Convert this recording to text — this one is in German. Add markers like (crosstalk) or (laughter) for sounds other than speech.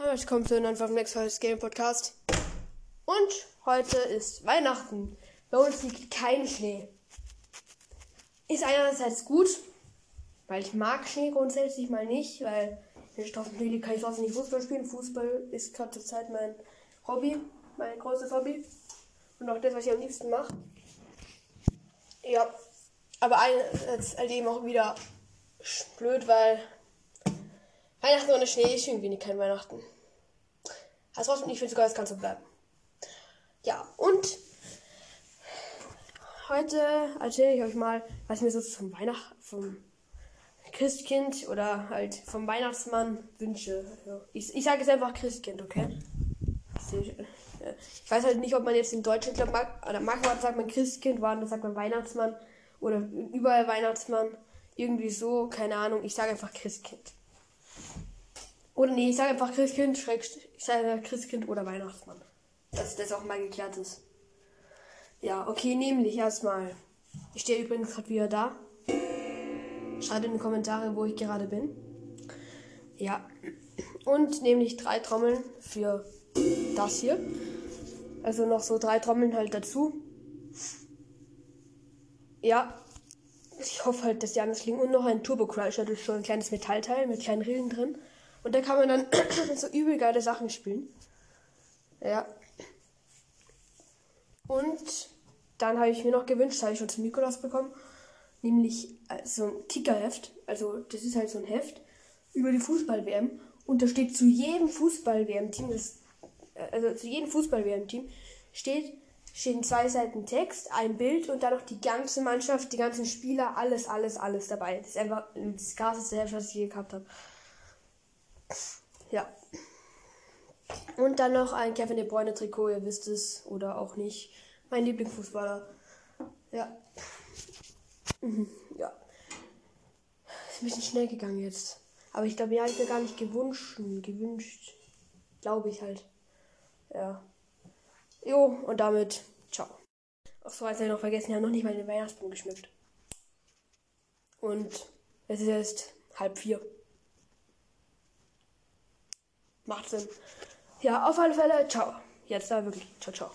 Hallo, ich komme zu einem neuen Next Game Podcast. Und heute ist Weihnachten. Bei uns liegt kein Schnee. Ist einerseits gut, weil ich mag Schnee grundsätzlich mal nicht, weil wenn ich draußen liegt, kann ich draußen nicht Fußball spielen. Fußball ist gerade zur Zeit mein Hobby, mein großes Hobby. Und auch das, was ich am liebsten mache. Ja, aber einerseits halt eben auch wieder blöd, weil Weihnachten ohne Schnee ist irgendwie nicht kein Weihnachten. Also ich finde sogar, es kann so bleiben. Ja, und heute erzähle ich euch mal, was ich mir so zum Weihnachten, vom Christkind oder halt vom Weihnachtsmann wünsche. Also ich, ich sage es einfach Christkind, okay? Ich weiß halt nicht, ob man jetzt in Deutschland, glaube oder manchmal sagt man Christkind, woanders sagt man Weihnachtsmann oder überall Weihnachtsmann. Irgendwie so, keine Ahnung. Ich sage einfach Christkind. Oder nee, ich sage einfach Christkind, ich sage Christkind oder Weihnachtsmann. Dass das auch mal geklärt ist. Ja, okay, nämlich erstmal. Ich stehe übrigens gerade wieder da. Schreibt in die Kommentare, wo ich gerade bin. Ja. Und nämlich drei Trommeln für das hier. Also noch so drei Trommeln halt dazu. Ja. Ich hoffe halt, dass die anders liegen. Und noch ein Turbo Crusher, das ist so ein kleines Metallteil mit kleinen Rillen drin. Und da kann man dann (clears throat) so übel geile Sachen spielen. Ja. Und dann habe ich mir noch gewünscht, habe ich schon zum Nikolaus bekommen, nämlich äh, so ein Kickerheft. Also das ist halt so ein Heft über die Fußball-WM. Und da steht zu jedem Fußball-WM-Team, äh, also zu jedem Fußball-WM-Team steht, stehen zwei Seiten Text, ein Bild und dann noch die ganze Mannschaft, die ganzen Spieler, alles, alles, alles dabei. Das ist einfach das krasseste Heft, was ich je gehabt habe. Ja. Und dann noch ein Kevin De Bruyne Trikot, ihr wisst es oder auch nicht. Mein Lieblingsfußballer. Ja. Mhm, ja. Ist ein bisschen schnell gegangen jetzt. Aber ich glaube, ja, ich mir gar nicht gewünscht. Gewünscht. Glaube ich halt. Ja. Jo, und damit, ciao. Ach so, als ich noch vergessen, ich habe noch nicht mal den Weihnachtsbaum geschmückt. Und es ist jetzt halb vier. Macht Sinn. Ja, auf alle Fälle, ciao. Jetzt da wirklich. Ciao, ciao.